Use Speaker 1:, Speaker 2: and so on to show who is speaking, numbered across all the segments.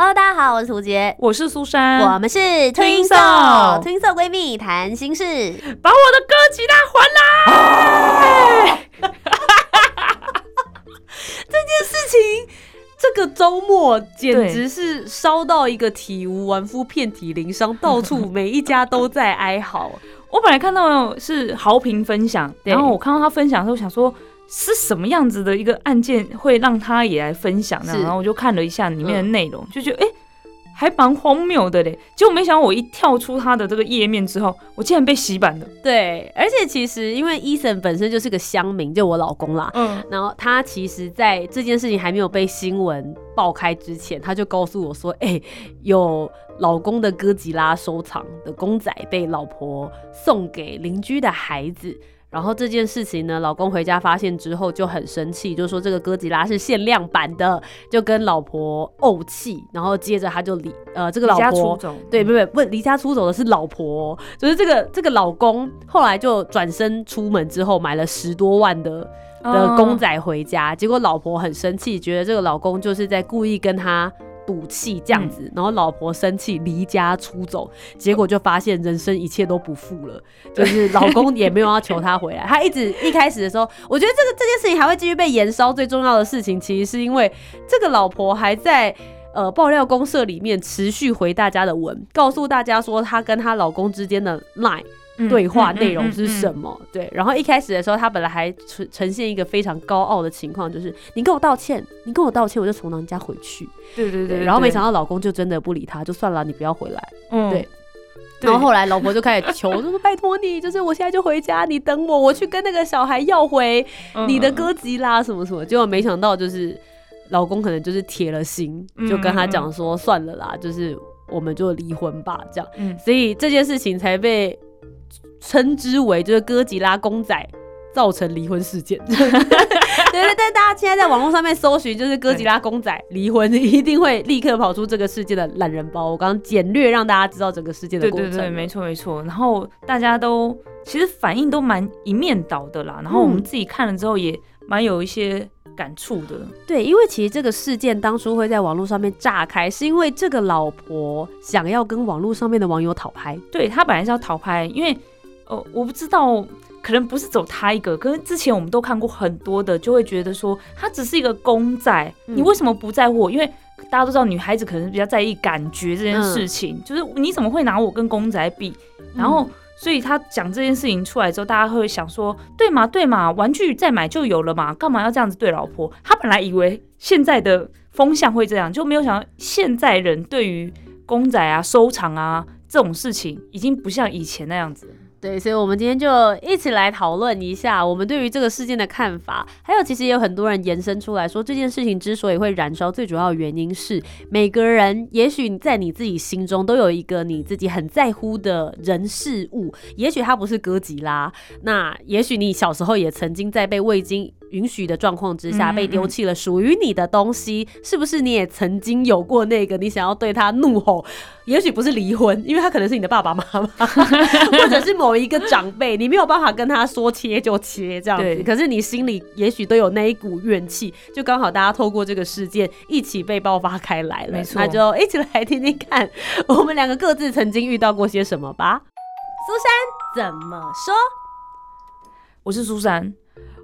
Speaker 1: Hello，大家好，我是涂杰，
Speaker 2: 我是苏珊，
Speaker 1: 我们是
Speaker 2: Twinso
Speaker 1: Twinso 闺蜜谈心事，
Speaker 2: 把我的歌吉他还来。
Speaker 1: 这件事情，这个周末简直是烧到一个体无完肤、遍体鳞伤，到处每一家都在哀嚎。
Speaker 2: 我本来看到是豪平分享，然后我看到他分享的时候，想说。是什么样子的一个案件会让他也来分享呢？然后我就看了一下里面的内容，就觉得哎，还蛮荒谬的嘞。结果没想到我一跳出他的这个页面之后，我竟然被洗版了。
Speaker 1: 对，而且其实因为伊森本身就是个乡民，就我老公啦。嗯。然后他其实在这件事情还没有被新闻爆开之前，他就告诉我说：“哎，有老公的哥吉拉收藏的公仔被老婆送给邻居的孩子。”然后这件事情呢，老公回家发现之后就很生气，就说这个哥吉拉是限量版的，就跟老婆怄气。然后接着他就离呃这个老婆对不不不离家出走的是老婆，就是这个这个老公后来就转身出门之后买了十多万的的公仔回家，结果老婆很生气，觉得这个老公就是在故意跟他。赌气这样子，然后老婆生气离家出走，结果就发现人生一切都不复了，就是老公也没有要求她回来。他一直一开始的时候，我觉得这个这件事情还会继续被延烧。最重要的事情，其实是因为这个老婆还在呃爆料公社里面持续回大家的文，告诉大家说她跟她老公之间的 line。对话内容是什么？对，然后一开始的时候，他本来还呈呈现一个非常高傲的情况，就是你跟我道歉，你跟我道歉，我就从娘家回去。
Speaker 2: 对对对，
Speaker 1: 然后没想到老公就真的不理他，就算了，你不要回来。嗯，对。然后后来老婆就开始求，就说拜托你，就是我现在就回家，你等我，我去跟那个小孩要回你的歌吉啦什么什么。结果没想到就是老公可能就是铁了心，就跟他讲说算了啦，就是我们就离婚吧，这样。嗯，所以这件事情才被。称之为就是哥吉拉公仔造成离婚事件，对对对，大家现在在网络上面搜寻就是哥吉拉公仔离婚，一定会立刻跑出这个事件的懒人包。我刚刚简略让大家知道整个事件的过程，
Speaker 2: 对对对，没错没错。然后大家都其实反应都蛮一面倒的啦，然后我们自己看了之后也蛮有一些。感触的，
Speaker 1: 对，因为其实这个事件当初会在网络上面炸开，是因为这个老婆想要跟网络上面的网友讨拍。
Speaker 2: 对他本来是要讨拍，因为哦，我不知道，可能不是走他一个，可是之前我们都看过很多的，就会觉得说他只是一个公仔，你为什么不在乎？因为大家都知道女孩子可能比较在意感觉这件事情，就是你怎么会拿我跟公仔比？然后。所以他讲这件事情出来之后，大家会想说，对嘛对嘛，玩具再买就有了嘛，干嘛要这样子对老婆？他本来以为现在的风向会这样，就没有想到现在人对于公仔啊、收藏啊这种事情，已经不像以前那样子。
Speaker 1: 对，所以，我们今天就一起来讨论一下我们对于这个事件的看法。还有，其实也有很多人延伸出来说，这件事情之所以会燃烧，最主要的原因是每个人，也许在你自己心中都有一个你自己很在乎的人事物。也许他不是哥吉拉，那也许你小时候也曾经在被未经允许的状况之下被丢弃了属于你的东西，是不是你也曾经有过那个你想要对他怒吼？也许不是离婚，因为他可能是你的爸爸妈妈，或者是某一个长辈，你没有办法跟他说切就切这样子。可是你心里也许都有那一股怨气，就刚好大家透过这个事件一起被爆发开来了。
Speaker 2: 没错，
Speaker 1: 那就一起来听听看，我们两个各自曾经遇到过些什么吧。苏珊怎么说？
Speaker 2: 我是苏珊。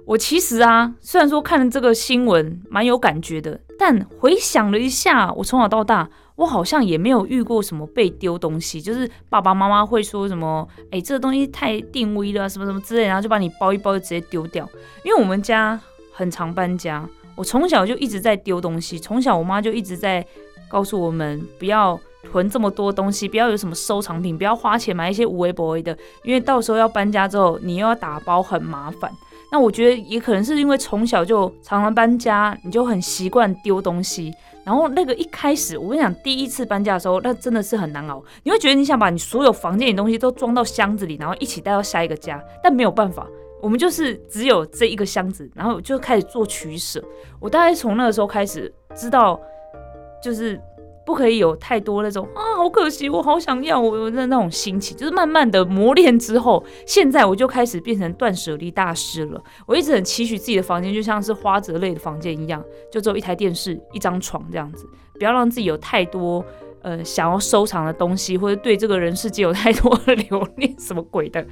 Speaker 2: 我其实啊，虽然说看了这个新闻蛮有感觉的，但回想了一下，我从小到大，我好像也没有遇过什么被丢东西，就是爸爸妈妈会说什么，哎，这个东西太定位了，什么什么之类，然后就把你包一包就直接丢掉。因为我们家很常搬家，我从小就一直在丢东西，从小我妈就一直在告诉我们不要囤这么多东西，不要有什么收藏品，不要花钱买一些无微不微的，因为到时候要搬家之后，你又要打包，很麻烦。那我觉得也可能是因为从小就常常搬家，你就很习惯丢东西，然后那个一开始，我跟你讲，第一次搬家的时候，那真的是很难熬。你会觉得你想把你所有房间里东西都装到箱子里，然后一起带到下一个家，但没有办法，我们就是只有这一个箱子，然后就开始做取舍。我大概从那个时候开始知道，就是。不可以有太多那种啊，好可惜，我好想要我那那种心情，就是慢慢的磨练之后，现在我就开始变成断舍离大师了。我一直很期许自己的房间就像是花泽类的房间一样，就只有一台电视、一张床这样子，不要让自己有太多呃想要收藏的东西，或者对这个人世界有太多的 留恋，什么鬼的。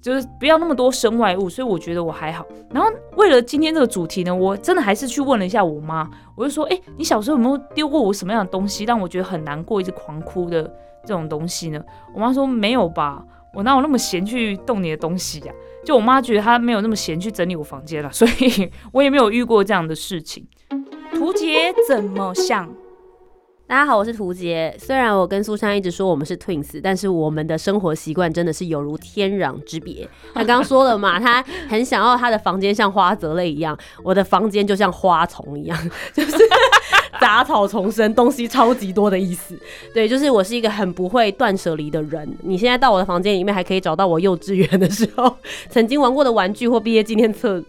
Speaker 2: 就是不要那么多身外物，所以我觉得我还好。然后为了今天这个主题呢，我真的还是去问了一下我妈，我就说：“哎，你小时候有没有丢过我什么样的东西，让我觉得很难过，一直狂哭的这种东西呢？”我妈说：“没有吧，我哪有那么闲去动你的东西呀？”就我妈觉得她没有那么闲去整理我房间了，所以 我也没有遇过这样的事情。图杰怎么想？
Speaker 1: 大家好，我是涂杰。虽然我跟苏珊一直说我们是 twins，但是我们的生活习惯真的是有如天壤之别。他刚刚说了嘛，他很想要他的房间像花泽类一样，我的房间就像花丛一样，就是 杂草丛生，东西超级多的意思。对，就是我是一个很不会断舍离的人。你现在到我的房间里面，还可以找到我幼稚园的时候曾经玩过的玩具或毕业纪念册。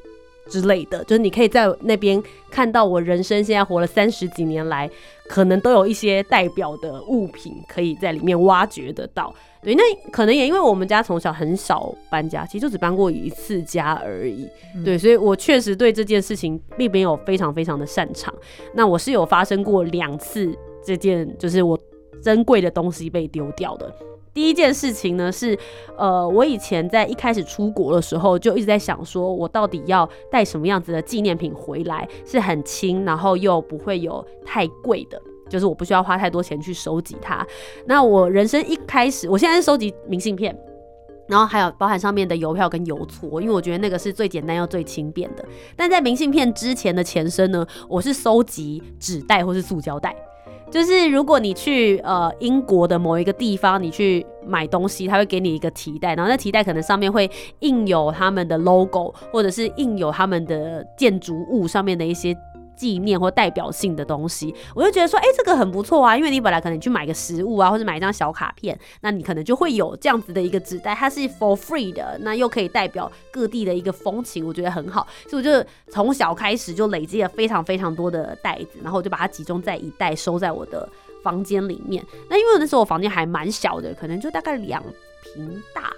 Speaker 1: 之类的，就是你可以在那边看到我人生现在活了三十几年来，可能都有一些代表的物品可以在里面挖掘得到。对，那可能也因为我们家从小很少搬家，其实就只搬过一次家而已。对，所以我确实对这件事情并没有非常非常的擅长。那我是有发生过两次这件，就是我珍贵的东西被丢掉的。第一件事情呢是，呃，我以前在一开始出国的时候就一直在想，说我到底要带什么样子的纪念品回来，是很轻，然后又不会有太贵的，就是我不需要花太多钱去收集它。那我人生一开始，我现在是收集明信片，然后还有包含上面的邮票跟邮戳，因为我觉得那个是最简单又最轻便的。但在明信片之前的前身呢，我是收集纸袋或是塑胶袋。就是如果你去呃英国的某一个地方，你去买东西，他会给你一个提袋，然后那提袋可能上面会印有他们的 logo，或者是印有他们的建筑物上面的一些。纪念或代表性的东西，我就觉得说，哎，这个很不错啊，因为你本来可能去买个食物啊，或者买一张小卡片，那你可能就会有这样子的一个纸袋，它是 for free 的，那又可以代表各地的一个风情，我觉得很好，所以我就从小开始就累积了非常非常多的袋子，然后我就把它集中在一袋，收在我的房间里面。那因为那时候我房间还蛮小的，可能就大概两平大。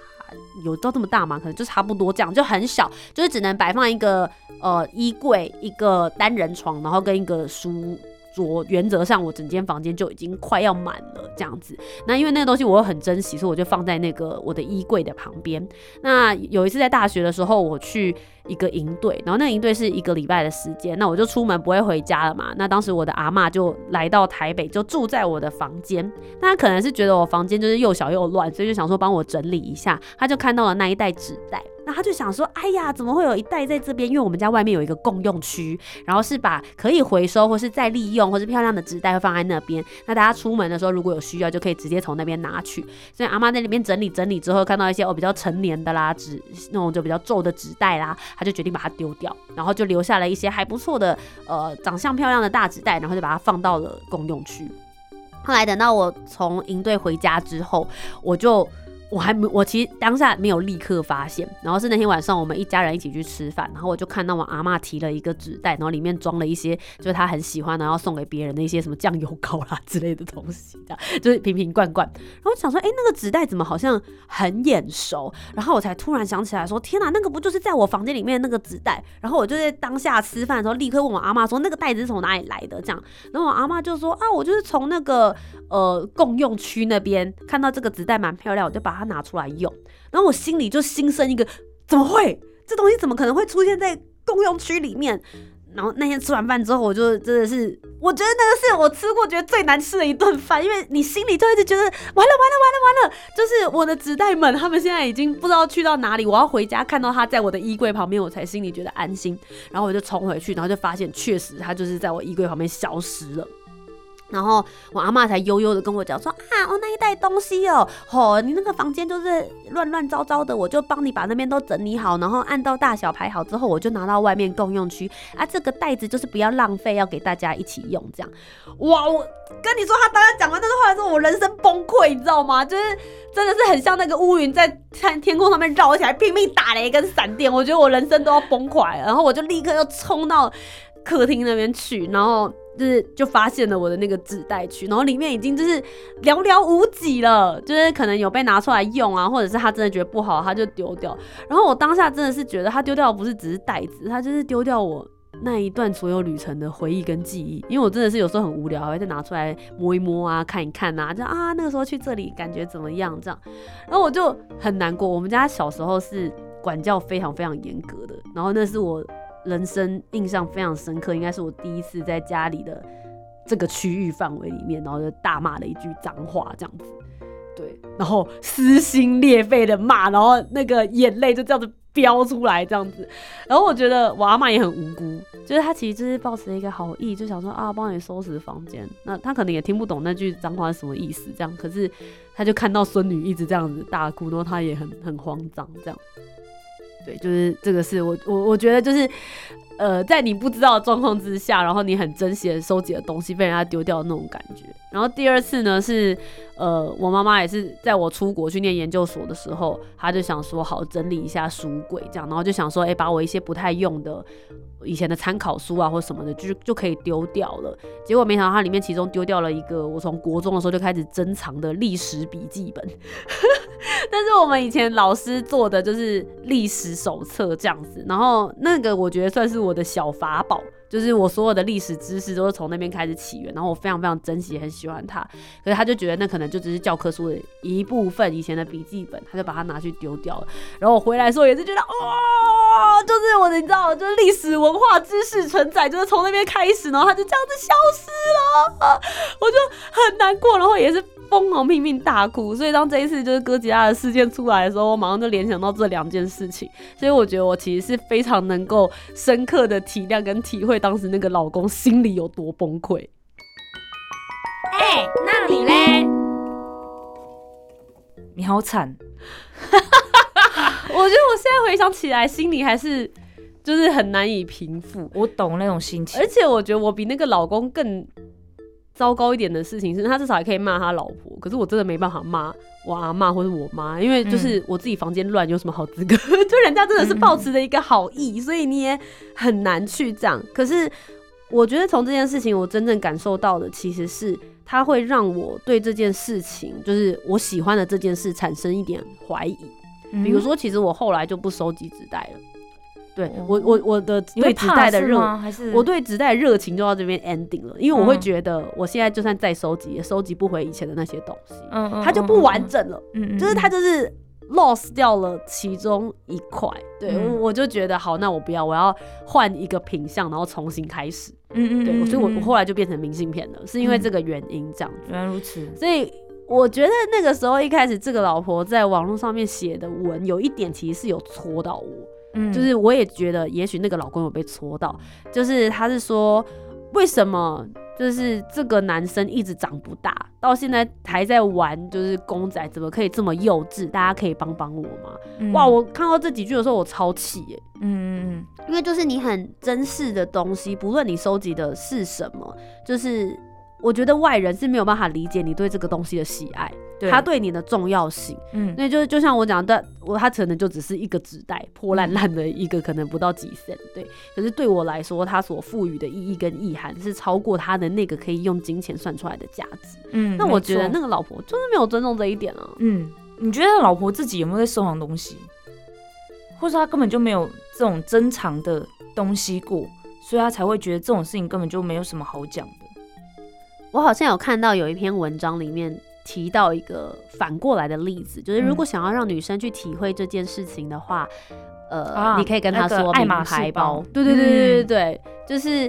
Speaker 1: 有到这么大吗？可能就差不多这样，就很小，就是只能摆放一个呃衣柜、一个单人床，然后跟一个书。桌原则上，我整间房间就已经快要满了这样子。那因为那个东西我又很珍惜，所以我就放在那个我的衣柜的旁边。那有一次在大学的时候，我去一个营队，然后那个营队是一个礼拜的时间，那我就出门不会回家了嘛。那当时我的阿妈就来到台北，就住在我的房间。那她可能是觉得我房间就是又小又乱，所以就想说帮我整理一下。她就看到了那一袋纸袋。那他就想说，哎呀，怎么会有一袋在这边？因为我们家外面有一个共用区，然后是把可以回收或是再利用或是漂亮的纸袋会放在那边。那大家出门的时候如果有需要，就可以直接从那边拿取。所以阿妈在那边整理整理之后，看到一些哦比较成年的啦纸，那种就比较皱的纸袋啦，他就决定把它丢掉，然后就留下了一些还不错的呃长相漂亮的大纸袋，然后就把它放到了共用区。后来等到我从营队回家之后，我就。我还没，我其实当下没有立刻发现，然后是那天晚上我们一家人一起去吃饭，然后我就看到我阿妈提了一个纸袋，然后里面装了一些就是她很喜欢的，要送给别人的一些什么酱油膏啦之类的东西，这样就是瓶瓶罐罐。然后我想说，哎，那个纸袋怎么好像很眼熟？然后我才突然想起来说，天哪，那个不就是在我房间里面那个纸袋？然后我就在当下吃饭的时候，立刻问我阿妈说，那个袋子是从哪里来的？这样，然后我阿妈就说，啊，我就是从那个呃共用区那边看到这个纸袋蛮漂亮，我就把它拿出来用，然后我心里就心生一个，怎么会？这东西怎么可能会出现在共用区里面？然后那天吃完饭之后，我就真的是，我觉得那个是我吃过觉得最难吃的一顿饭，因为你心里就一直觉得完了完了完了完了，就是我的纸袋们，他们现在已经不知道去到哪里，我要回家看到他在我的衣柜旁边，我才心里觉得安心。然后我就冲回去，然后就发现确实他就是在我衣柜旁边消失了。然后我阿妈才悠悠的跟我讲说啊，我那一袋东西哦，吼，你那个房间就是乱乱糟糟的，我就帮你把那边都整理好，然后按照大小排好之后，我就拿到外面共用区啊。这个袋子就是不要浪费，要给大家一起用，这样。哇，我跟你说，他刚刚讲完这句话的时候，我人生崩溃，你知道吗？就是真的是很像那个乌云在天天空上面绕起来，拼命打雷跟闪电，我觉得我人生都要崩溃。然后我就立刻又冲到 客厅那边去，然后。就是就发现了我的那个纸袋区，然后里面已经就是寥寥无几了，就是可能有被拿出来用啊，或者是他真的觉得不好，他就丢掉。然后我当下真的是觉得他丢掉的不是只是袋子，他就是丢掉我那一段所有旅程的回忆跟记忆。因为我真的是有时候很无聊，还会再拿出来摸一摸啊，看一看啊，就啊那个时候去这里感觉怎么样这样。然后我就很难过。我们家小时候是管教非常非常严格的，然后那是我。人生印象非常深刻，应该是我第一次在家里的这个区域范围里面，然后就大骂了一句脏话，这样子，对，然后撕心裂肺的骂，然后那个眼泪就这样子飙出来，这样子，然后我觉得我阿妈也很无辜，就是她其实就是抱持一个好意，就想说啊，帮你收拾房间，那她可能也听不懂那句脏话是什么意思，这样，可是她就看到孙女一直这样子大哭，然后她也很很慌张，这样。对，就是这个是我我我觉得就是，呃，在你不知道的状况之下，然后你很珍惜的收集的东西被人家丢掉的那种感觉。然后第二次呢是，呃，我妈妈也是在我出国去念研究所的时候，她就想说好整理一下书柜这样，然后就想说，哎，把我一些不太用的以前的参考书啊或什么的，就就可以丢掉了。结果没想到它里面其中丢掉了一个我从国中的时候就开始珍藏的历史笔记本。但是我们以前老师做的就是历史手册这样子，然后那个我觉得算是我的小法宝，就是我所有的历史知识都是从那边开始起源，然后我非常非常珍惜，很喜欢它。可是他就觉得那可能就只是教科书的一部分，以前的笔记本，他就把它拿去丢掉了。然后我回来的时候也是觉得，哇，就是我的，你知道，就是历史文化知识承载，就是从那边开始，然后它就这样子消失了，我就很难过，然后也是。疯狂拼命大哭，所以当这一次就是哥吉拉的事件出来的时候，我马上就联想到这两件事情，所以我觉得我其实是非常能够深刻的体谅跟体会当时那个老公心里有多崩溃。
Speaker 2: 哎，那你嘞？你好惨！
Speaker 1: 我觉得我现在回想起来，心里还是就是很难以平复。
Speaker 2: 我懂那种心情，
Speaker 1: 而且我觉得我比那个老公更。糟糕一点的事情是他至少还可以骂他老婆，可是我真的没办法骂我阿妈或者我妈，因为就是我自己房间乱，有什么好资格？就人家真的是抱持着一个好意，所以你也很难去这样。可是我觉得从这件事情，我真正感受到的其实是，他会让我对这件事情，就是我喜欢的这件事产生一点怀疑。比如说，其实我后来就不收集纸袋了。对我我我的对纸袋的热，
Speaker 2: 还是
Speaker 1: 我对纸袋热情就到这边 ending 了，因为我会觉得我现在就算再收集，也收集不回以前的那些东西，嗯它就不完整了，嗯就是它就是 lost 掉了其中一块，对我我就觉得好，那我不要，我要换一个品相，然后重新开始，嗯嗯，对，所以我我后来就变成明信片了，是因为这个原因这样，
Speaker 2: 原来如此，
Speaker 1: 所以我觉得那个时候一开始这个老婆在网络上面写的文，有一点其实是有戳到我。就是我也觉得，也许那个老公有被戳到，就是他是说，为什么就是这个男生一直长不大，到现在还在玩，就是公仔，怎么可以这么幼稚？大家可以帮帮我吗？哇，我看到这几句的时候，我超气耶！嗯，因为就是你很珍视的东西，不论你收集的是什么，就是我觉得外人是没有办法理解你对这个东西的喜爱。他对你的重要性，嗯，那就是就像我讲的，我他可能就只是一个纸袋，破烂烂的一个，可能不到几升，对。可是对我来说，他所赋予的意义跟意涵是超过他的那个可以用金钱算出来的价值，嗯。那我觉得那个老婆就是没有尊重这一点啊，
Speaker 2: 嗯。你觉得老婆自己有没有在收藏东西，或者他根本就没有这种珍藏的东西过，所以他才会觉得这种事情根本就没有什么好讲的。
Speaker 1: 我好像有看到有一篇文章里面。提到一个反过来的例子，就是如果想要让女生去体会这件事情的话，呃，你可以跟她说名牌包，对对对对对对，就是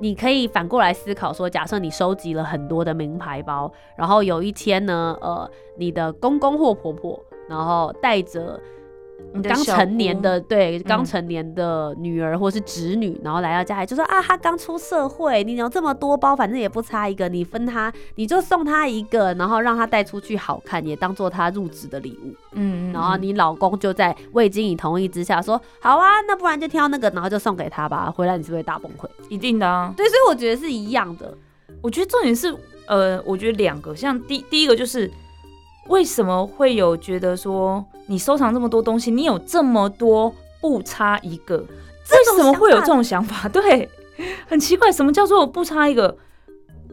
Speaker 1: 你可以反过来思考说，假设你收集了很多的名牌包，然后有一天呢，呃，你的公公或婆婆，然后带着刚成年的对刚成年的女儿或是侄女，然后来到家里就说啊，她刚出社会，你有这么多包，反正也不差一个，你分她，你就送她一个，然后让她带出去好看，也当做她入职的礼物。嗯，然后你老公就在未经你同意之下说，好啊，那不然就挑那个，然后就送给她吧。回来你是不是大崩溃？
Speaker 2: 一定的啊。
Speaker 1: 对，所以我觉得是一样的。
Speaker 2: 我觉得重点是，呃，我觉得两个，像第第一个就是。为什么会有觉得说你收藏这么多东西，你有这么多不差一个？为什么会有这种想法？对，很奇怪，什么叫做不差一个？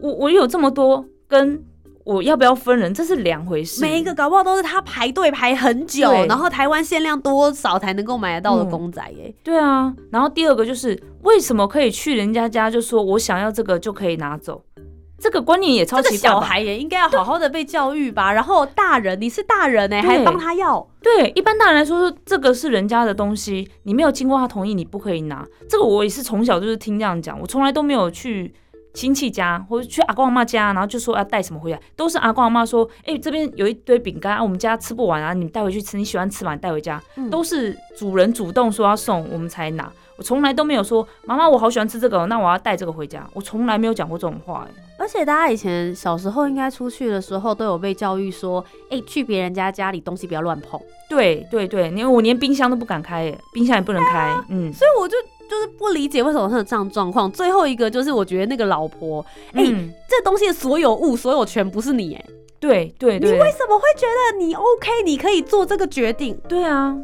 Speaker 2: 我我有这么多，跟我要不要分人，这是两回事。
Speaker 1: 每一个搞不好都是他排队排很久，然后台湾限量多少才能够买得到的公仔耶。
Speaker 2: 对啊，然后第二个就是为什么可以去人家家就说我想要这个就可以拿走？这个观念也超奇怪，
Speaker 1: 小孩也应该要好好的被教育吧。然后大人，你是大人哎，还帮他要？
Speaker 2: 对，一般大人来说，这个是人家的东西，你没有经过他同意，你不可以拿。这个我也是从小就是听这样讲，我从来都没有去亲戚家或者去阿公阿妈家，然后就说要带什么回来，都是阿公阿妈说，哎，这边有一堆饼干，啊我们家吃不完啊，你带回去吃，你喜欢吃嘛，你带回家。都是主人主动说要送，我们才拿。我从来都没有说，妈妈，我好喜欢吃这个，那我要带这个回家。我从来没有讲过这种话，哎。
Speaker 1: 而且大家以前小时候应该出去的时候都有被教育说，哎，去别人家家里东西不要乱碰。
Speaker 2: 对对对，因为我连冰箱都不敢开，哎，冰箱也不能开，
Speaker 1: 嗯。所以我就就是不理解为什么会有这样状况。最后一个就是我觉得那个老婆，哎，这东西的所有物、所有权不是你，哎，
Speaker 2: 对对对，
Speaker 1: 你为什么会觉得你 OK？你可以做这个决定？
Speaker 2: 对啊。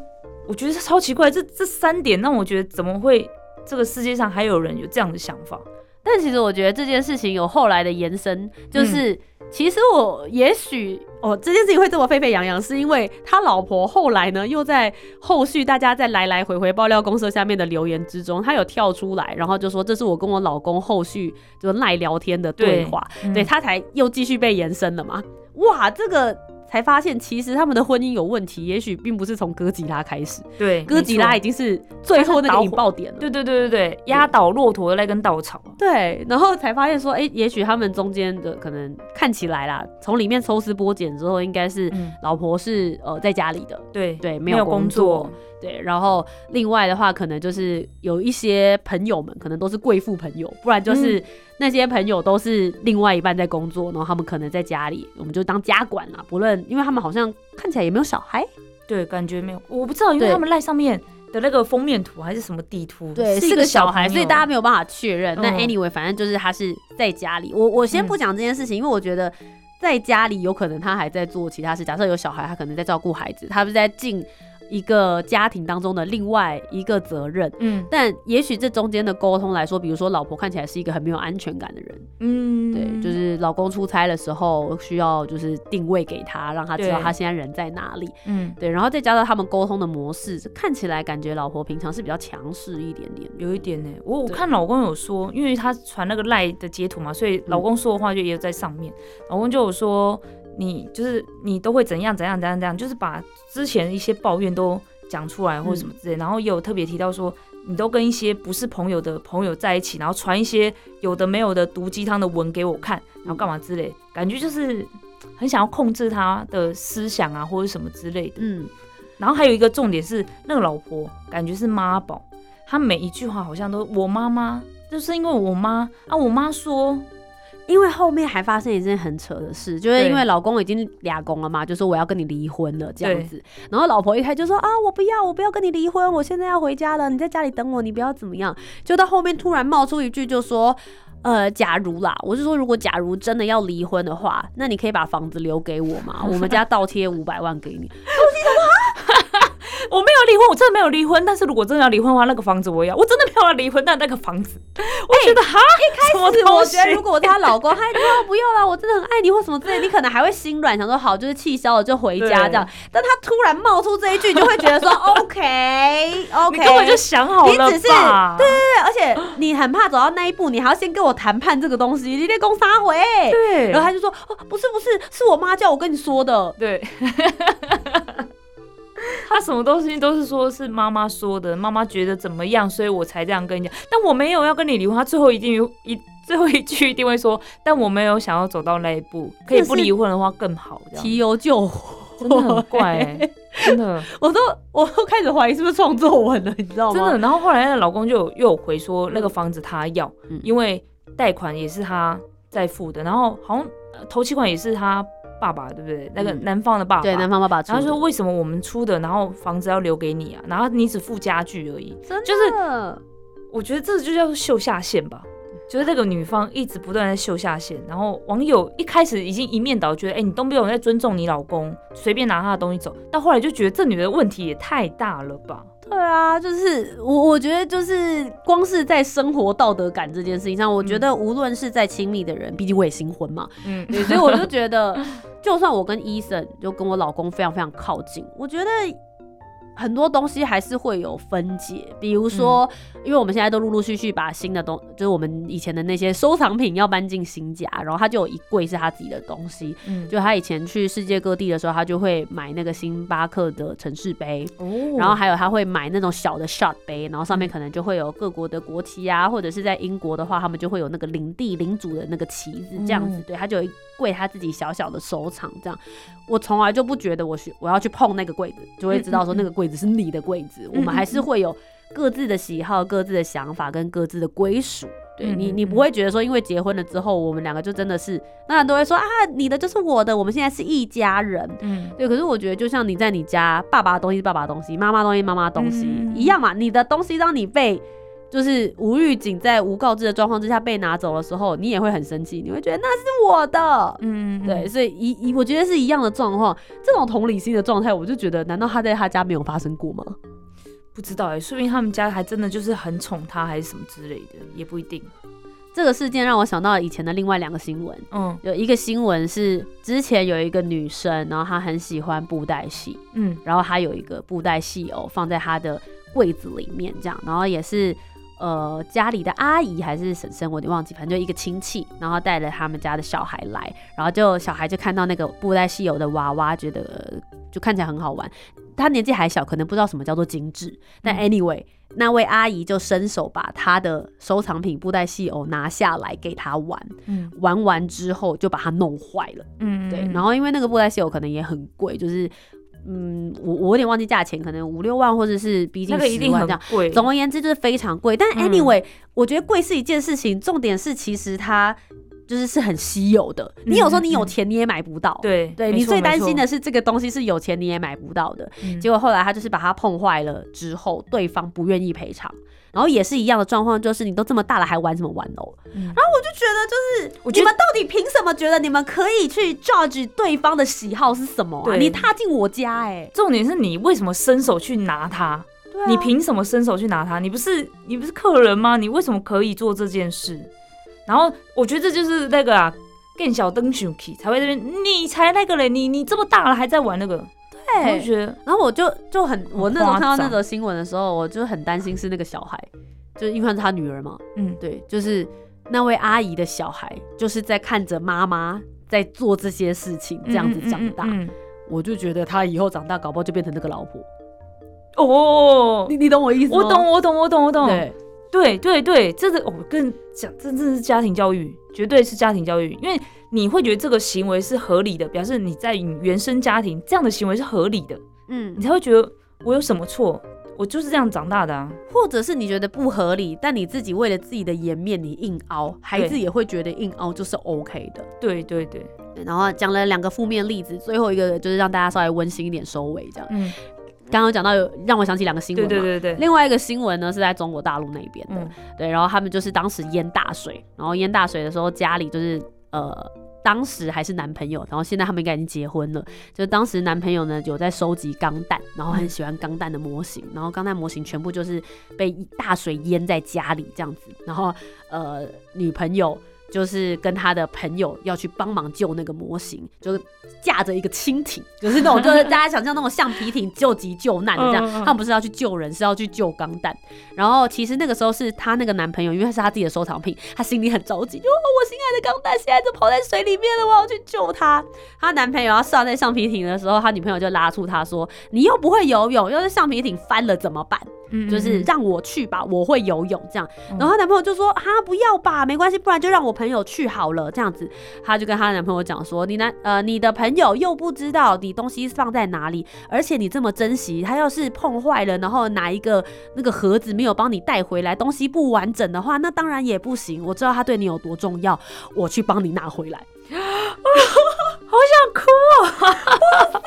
Speaker 2: 我觉得超奇怪，这这三点让我觉得怎么会这个世界上还有人有这样的想法？
Speaker 1: 但其实我觉得这件事情有后来的延伸，就是其实我也许哦这件事情会这么沸沸扬扬，是因为他老婆后来呢又在后续大家在来来回回爆料公社下面的留言之中，他有跳出来，然后就说这是我跟我老公后续就赖聊天的对话，对他才又继续被延伸了嘛？哇，这个。才发现，其实他们的婚姻有问题，也许并不是从哥吉拉开始。
Speaker 2: 对，
Speaker 1: 哥吉拉已经是最后那个引爆点了。
Speaker 2: 对对对对对，压倒骆驼的那根稻草。
Speaker 1: 对，然后才发现说，哎，也许他们中间的可能看起来啦，从里面抽丝剥茧之后，应该是老婆是呃在家里的。
Speaker 2: 对
Speaker 1: 对，没有工作。对，然后另外的话，可能就是有一些朋友们，可能都是贵妇朋友，不然就是那些朋友都是另外一半在工作，然后他们可能在家里，我们就当家管了。不论，因为他们好像看起来也没有小孩，
Speaker 2: 对，感觉没有，我不知道，因为他们赖上面的那个封面图还是什么地图，
Speaker 1: 对，
Speaker 2: 是
Speaker 1: 个小孩，所以大家没有办法确认。那 anyway，反正就是他是在家里。我我先不讲这件事情，因为我觉得在家里有可能他还在做其他事。假设有小孩，他可能在照顾孩子，他不是在进。一个家庭当中的另外一个责任，嗯，但也许这中间的沟通来说，比如说老婆看起来是一个很没有安全感的人，嗯，对，就是老公出差的时候需要就是定位给他，让他知道他现在人在哪里，嗯，对，然后再加上他们沟通的模式，看起来感觉老婆平常是比较强势一点点，
Speaker 2: 有一点呢。我我看老公有说，因为他传那个赖的截图嘛，所以老公说的话就也有在上面，老公就有说。你就是你都会怎样怎样怎样怎样，就是把之前一些抱怨都讲出来或者什么之类，然后也有特别提到说，你都跟一些不是朋友的朋友在一起，然后传一些有的没有的毒鸡汤的文给我看，然后干嘛之类，感觉就是很想要控制他的思想啊或者什么之类的。嗯，然后还有一个重点是那个老婆感觉是妈宝，她每一句话好像都我妈妈，就是因为我妈啊，我妈说。
Speaker 1: 因为后面还发生一件很扯的事，就是因为老公已经俩公了嘛，就说我要跟你离婚了这样子。然后老婆一开就说啊，我不要，我不要跟你离婚，我现在要回家了，你在家里等我，你不要怎么样。就到后面突然冒出一句，就说呃，假如啦，我是说如果假如真的要离婚的话，那你可以把房子留给我吗？我们家倒贴五百万给你。
Speaker 2: 我 没有离婚，我真的没有离婚。但是如果真的要离婚的话，那个房子我要。我真的没有要离婚，但那个房子，我觉得哈，
Speaker 1: 一开始我觉得如果我是她老公，他说不要了，我真的很爱你或什么之类，你可能还会心软，想说好，就是气消了就回家这样。但他突然冒出这一句，就会觉得说 OK OK，
Speaker 2: 你根本就想好了你
Speaker 1: 只是对对对，而且你很怕走到那一步，你还要先跟我谈判这个东西，你得攻杀回。
Speaker 2: 对，
Speaker 1: 然后他就说哦，不是不是，是我妈叫我跟你说的。
Speaker 2: 对。他什么东西都是说是妈妈说的，妈妈觉得怎么样，所以我才这样跟你讲。但我没有要跟你离婚，他最后一定一最后一句一定会说，但我没有想要走到那一步，可以不离婚的话更好。
Speaker 1: 提油救火。
Speaker 2: 真的很怪哎，真的，
Speaker 1: 我都我都开始怀疑是不是创作文了，你知道吗？
Speaker 2: 真的。然后后来那老公就又有回说，那个房子他要，因为贷款也是他在付的，然后好像头期款也是他爸爸，对不对？那个男方的爸爸，
Speaker 1: 对，男方爸爸。
Speaker 2: 然后说为什么我们出的，然后房子要留给你啊？然后你只付家具而已，
Speaker 1: 真
Speaker 2: 的。我觉得这就叫秀下限吧。就是这个女方一直不断在秀下限，然后网友一开始已经一面倒，觉得哎，你都没有在尊重你老公，随便拿他的东西走。到后来就觉得这女的问题也太大了吧？
Speaker 1: 对啊，就是我我觉得就是光是在生活道德感这件事情上，我觉得无论是在亲密的人，毕竟我也新婚嘛，嗯，所以我就觉得，就算我跟医生就跟我老公非常非常靠近，我觉得。很多东西还是会有分解，比如说，因为我们现在都陆陆续续把新的东，就是我们以前的那些收藏品要搬进新家，然后他就有一柜是他自己的东西，嗯，就他以前去世界各地的时候，他就会买那个星巴克的城市杯，哦，然后还有他会买那种小的 shot 杯，然后上面可能就会有各国的国旗啊，或者是在英国的话，他们就会有那个领地领主的那个旗子这样子，对他就有一柜他自己小小的收藏，这样，我从来就不觉得我去我要去碰那个柜子，就会知道说那个柜。柜子是你的柜子，我们还是会有各自的喜好、各自的想法跟各自的归属。对你，你不会觉得说，因为结婚了之后，我们两个就真的是，那人都会说啊，你的就是我的，我们现在是一家人。嗯，对。可是我觉得，就像你在你家，爸爸的东西是爸爸的东西，妈妈东西妈妈的东西一样嘛。你的东西让你被就是无预警在无告知的状况之下被拿走的时候，你也会很生气，你会觉得那是我的，嗯，对，所以一一我觉得是一样的状况，这种同理心的状态，我就觉得，难道他在他家没有发生过吗？
Speaker 2: 不知道哎，说明他们家还真的就是很宠他，还是什么之类的，也不一定。
Speaker 1: 这个事件让我想到了以前的另外两个新闻，嗯，有一个新闻是之前有一个女生，然后她很喜欢布袋戏，嗯，然后她有一个布袋戏偶放在她的柜子里面，这样，然后也是。呃，家里的阿姨还是婶婶，我有点忘记，反正就一个亲戚，然后带了他们家的小孩来，然后就小孩就看到那个布袋戏有的娃娃，觉得就看起来很好玩。他年纪还小，可能不知道什么叫做精致。但 anyway，那位阿姨就伸手把他的收藏品布袋戏偶拿下来给他玩，玩完之后就把它弄坏了。嗯，对。然后因为那个布袋戏偶可能也很贵，就是。嗯，我我有点忘记价钱，可能五六万或者是逼近十万这样。
Speaker 2: 贵。
Speaker 1: 总而言之就是非常贵。但 anyway，我觉得贵是一件事情，重点是其实它就是是很稀有的。你有时候你有钱你也买不到。
Speaker 2: 对，
Speaker 1: 对你最担心的是这个东西是有钱你也买不到的。结果后来他就是把它碰坏了之后，对方不愿意赔偿。然后也是一样的状况，就是你都这么大了还玩什么玩偶？然后我就觉得，就是你们到底凭什么觉得你们可以去 judge 对方的喜好是什么啊？你踏进我家，哎，
Speaker 2: 重点是你为什么伸手去拿它？你凭什么伸手去拿它？你不是你不是客人吗？你为什么可以做这件事？然后我觉得这就是那个啊，更小灯 s 才会这边，你才那个嘞，你你这么大了还在玩那个。
Speaker 1: 对，觉得，然后我就就很，我那时候看到那则新闻的时候，我就很担心是那个小孩，就是因为是他女儿嘛，嗯，对，就是那位阿姨的小孩，就是在看着妈妈在做这些事情，这样子长大，我就觉得他以后长大，搞不好就变成那个老婆。哦，你你懂我意思
Speaker 2: 吗？我懂，我懂，我懂，我懂。对，对，对，对，这个我更讲，这真的是家庭教育，绝对是家庭教育，因为。你会觉得这个行为是合理的，表示你在你原生家庭这样的行为是合理的，嗯，你才会觉得我有什么错，我就是这样长大的啊，
Speaker 1: 或者是你觉得不合理，但你自己为了自己的颜面你硬凹，孩子也会觉得硬凹就是 OK 的，
Speaker 2: 对对。对，
Speaker 1: 然后讲了两个负面例子，最后一个就是让大家稍微温馨一点收尾，这样，嗯，刚刚讲到有让我想起两个新闻，
Speaker 2: 对对对对，
Speaker 1: 另外一个新闻呢是在中国大陆那边的，对，然后他们就是当时淹大水，然后淹大水的时候家里就是呃。当时还是男朋友，然后现在他们应该已经结婚了。就当时男朋友呢有在收集钢弹，然后很喜欢钢弹的模型，然后钢弹模型全部就是被大水淹在家里这样子。然后呃，女朋友。就是跟他的朋友要去帮忙救那个模型，就是驾着一个蜻蜓，就是那种就是大家想象那种橡皮艇救急救难的这样。他们不是要去救人，是要去救钢弹。然后其实那个时候是她那个男朋友，因为是他自己的收藏品，他心里很着急，就我心爱的钢弹现在就泡在水里面了，我要去救他。她男朋友要上那橡皮艇的时候，他女朋友就拉住他说：“你又不会游泳，要是橡皮艇翻了怎么办？”就是让我去吧，我会游泳这样。然后她男朋友就说：“哈，不要吧，没关系，不然就让我朋友去好了。”这样子，她就跟她男朋友讲说：“你男呃，你的朋友又不知道你东西放在哪里，而且你这么珍惜，他要是碰坏了，然后拿一个那个盒子没有帮你带回来，东西不完整的话，那当然也不行。我知道他对你有多重要，我去帮你拿回来。”
Speaker 2: 好想哭啊！哇
Speaker 1: 塞，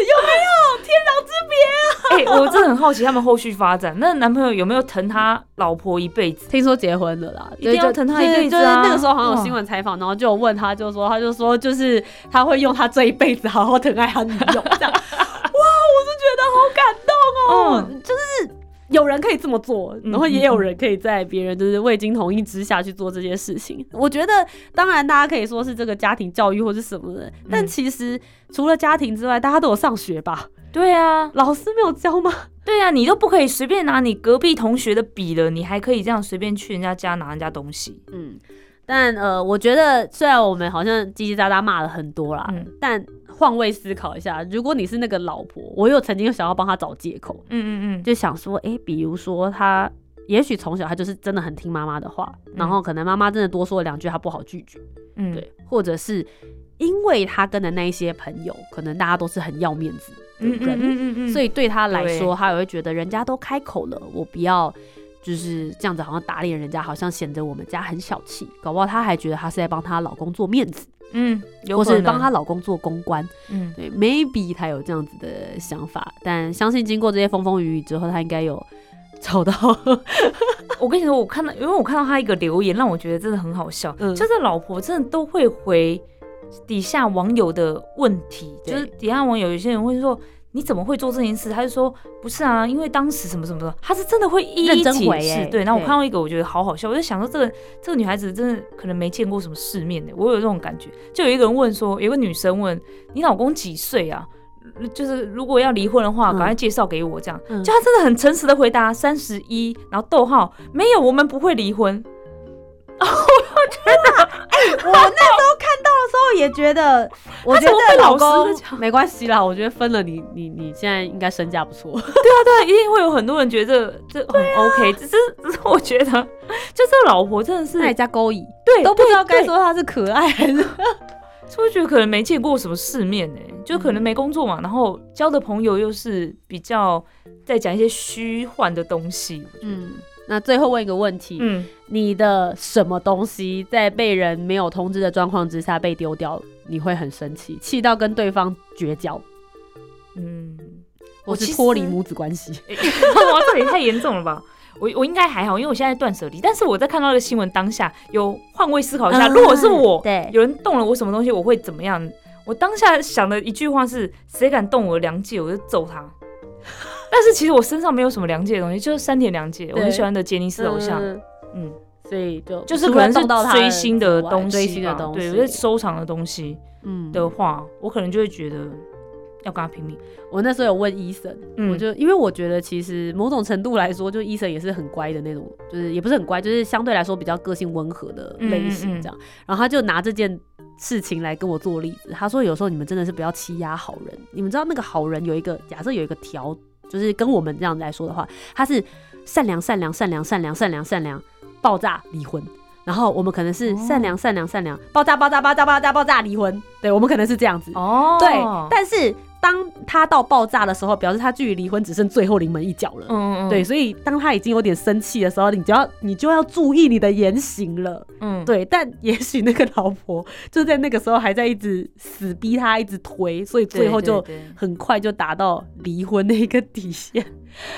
Speaker 1: 有没有天壤之
Speaker 2: 别啊？哎，我真的很好奇他们后续发展。那男朋友有没有疼他老婆一辈子？
Speaker 1: 听说结婚了啦，
Speaker 2: 一定要疼他一辈子
Speaker 1: 啊！那个时候好像有新闻采访，然后就问他，就说他就说就是他会用他这一辈子好好疼爱他女友这样。哇，我是觉得好感动哦，就是。有人可以这么做，然后也有人可以在别人就是未经同意之下去做这些事情。我觉得，当然大家可以说是这个家庭教育或是什么的，但其实除了家庭之外，大家都有上学吧？
Speaker 2: 对啊，
Speaker 1: 老师没有教吗？
Speaker 2: 对啊，你都不可以随便拿你隔壁同学的笔了，你还可以这样随便去人家家拿人家东西？嗯。
Speaker 1: 但呃，我觉得虽然我们好像叽叽喳喳骂了很多啦，嗯但换位思考一下，如果你是那个老婆，我有曾经想要帮他找借口，嗯嗯嗯，就想说，哎，比如说他也许从小他就是真的很听妈妈的话，然后可能妈妈真的多说了两句，他不好拒绝，嗯，对，或者是因为他跟的那一些朋友，可能大家都是很要面子的人，嗯嗯嗯，所以对他来说，他也会觉得人家都开口了，我不要。就是这样子，好像打脸人家，好像显得我们家很小气。搞不好她还觉得她是在帮她老公做面子，嗯，或是帮她老公做公关，嗯，对，maybe 她有这样子的想法。但相信经过这些风风雨雨之后，她应该有找到。
Speaker 2: 我跟你说，我看到，因为我看到她一个留言，让我觉得真的很好笑。嗯，就是老婆真的都会回底下网友的问题，就是底下网友有些人会说。你怎么会做这件事？他就说不是啊，因为当时什么什么的，他是真的会一一解释。对，然后我看到一个，我觉得好好笑，我就想说这个这个女孩子真的可能没见过什么世面呢。我有这种感觉，就有一个人问说，有个女生问你老公几岁啊？就是如果要离婚的话，赶快介绍给我这样。就他真的很诚实的回答三十一，然后逗号没有，我们不会离婚。
Speaker 1: 哦，我觉得，哎，我那时候看到的时候也觉得，我觉得老公没关系啦，我觉得分了你，你你现在应该身价不错。对
Speaker 2: 啊，对啊，一定会有很多人觉得这很 OK，只是只是我觉得，就这个老婆真的是
Speaker 1: 在家勾引，
Speaker 2: 对，
Speaker 1: 都不知道该说她是可爱还是，
Speaker 2: 是不是觉得可能没见过什么世面呢？就可能没工作嘛，然后交的朋友又是比较在讲一些虚幻的东西，嗯。
Speaker 1: 那最后问一个问题，嗯，你的什么东西在被人没有通知的状况之下被丢掉，你会很生气，气到跟对方绝交？嗯，我是脱离母子关系，
Speaker 2: 哇，这也太严重了吧？我我应该还好，因为我现在断舍离。但是我在看到这个新闻当下，有换位思考一下，如果是我，
Speaker 1: 对，
Speaker 2: 有人动了我什么东西，我会怎么样？我当下想的一句话是：谁敢动我的良界，我就揍他。但是其实我身上没有什么良界的东西，就是三田良介，我很喜欢的杰尼斯偶像，
Speaker 1: 嗯，所以就
Speaker 2: 就是可能是追星的东西的东西，对，我在收藏的东西，嗯。的话，我可能就会觉得要跟他拼命。
Speaker 1: 我那时候有问医生，我就因为我觉得其实某种程度来说，就医生也是很乖的那种，就是也不是很乖，就是相对来说比较个性温和的类型这样。然后他就拿这件事情来跟我做例子，他说有时候你们真的是不要欺压好人，你们知道那个好人有一个假设有一个条。就是跟我们这样来说的话，他是善良、善良、善良、善良、善良、善良，爆炸离婚。然后我们可能是善良、善良、善良，爆炸、爆炸、爆炸、爆炸、爆炸离婚。对，我们可能是这样子。哦，对，但是。当他到爆炸的时候，表示他距离离婚只剩最后临门一脚了。嗯嗯，对，所以当他已经有点生气的时候，你就要你就要注意你的言行了。嗯，对，但也许那个老婆就在那个时候还在一直死逼他，一直推，所以最后就很快就达到离婚的一个底线。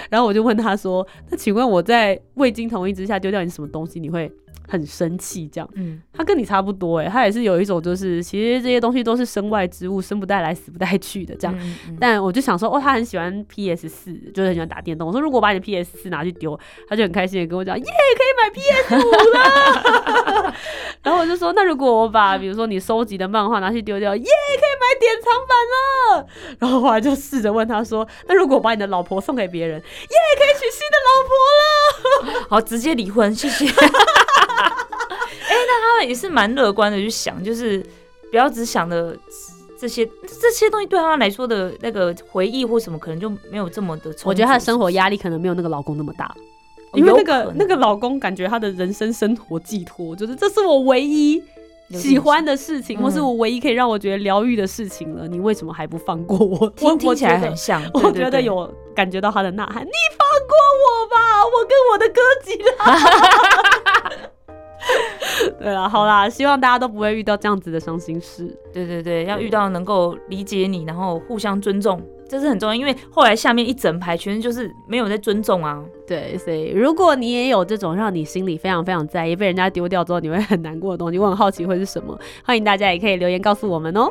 Speaker 1: 然后我就问他说：“那请问我在未经同意之下丢掉你什么东西，你会？”很生气，这样，嗯，他跟你差不多，哎，他也是有一种，就是其实这些东西都是身外之物，生不带来，死不带 去的，这样。但我就想说，哦，他很喜欢 PS 四，就是很喜欢打电动。我说，如果把你的 PS 四拿去丢，他就很开心的跟我讲，耶，可以买 PS 五了。然后我就说，那如果我把，比如说你收集的漫画拿去丢掉，耶，可以买典藏版了。然后后来就试着问他说，那如果把你的老婆送给别人，耶，可以娶新的老婆了。
Speaker 2: 好，直接离婚，谢谢。哎，那他们也是蛮乐观的，去想就是不要只想的这些这些东西对他来说的那个回忆或什么，可能就没有这么的。
Speaker 1: 我觉得他的生活压力可能没有那个老公那么大，因为那个那个老公感觉他的人生生活寄托就是这是我唯一喜欢的事情，或是我唯一可以让我觉得疗愈的事情了。你为什么还不放过我？
Speaker 2: 我 听起来很像，
Speaker 1: 我觉得有感觉到他的呐喊。你放过我吧，我跟我的哥吉拉。对啦，好啦，希望大家都不会遇到这样子的伤心事。
Speaker 2: 对对对，要遇到能够理解你，然后互相尊重，这是很重要。因为后来下面一整排全就是没有在尊重啊。
Speaker 1: 对，所以如果你也有这种让你心里非常非常在意，被人家丢掉之后你会很难过的东西，我很好奇会是什么。欢迎大家也可以留言告诉我们哦。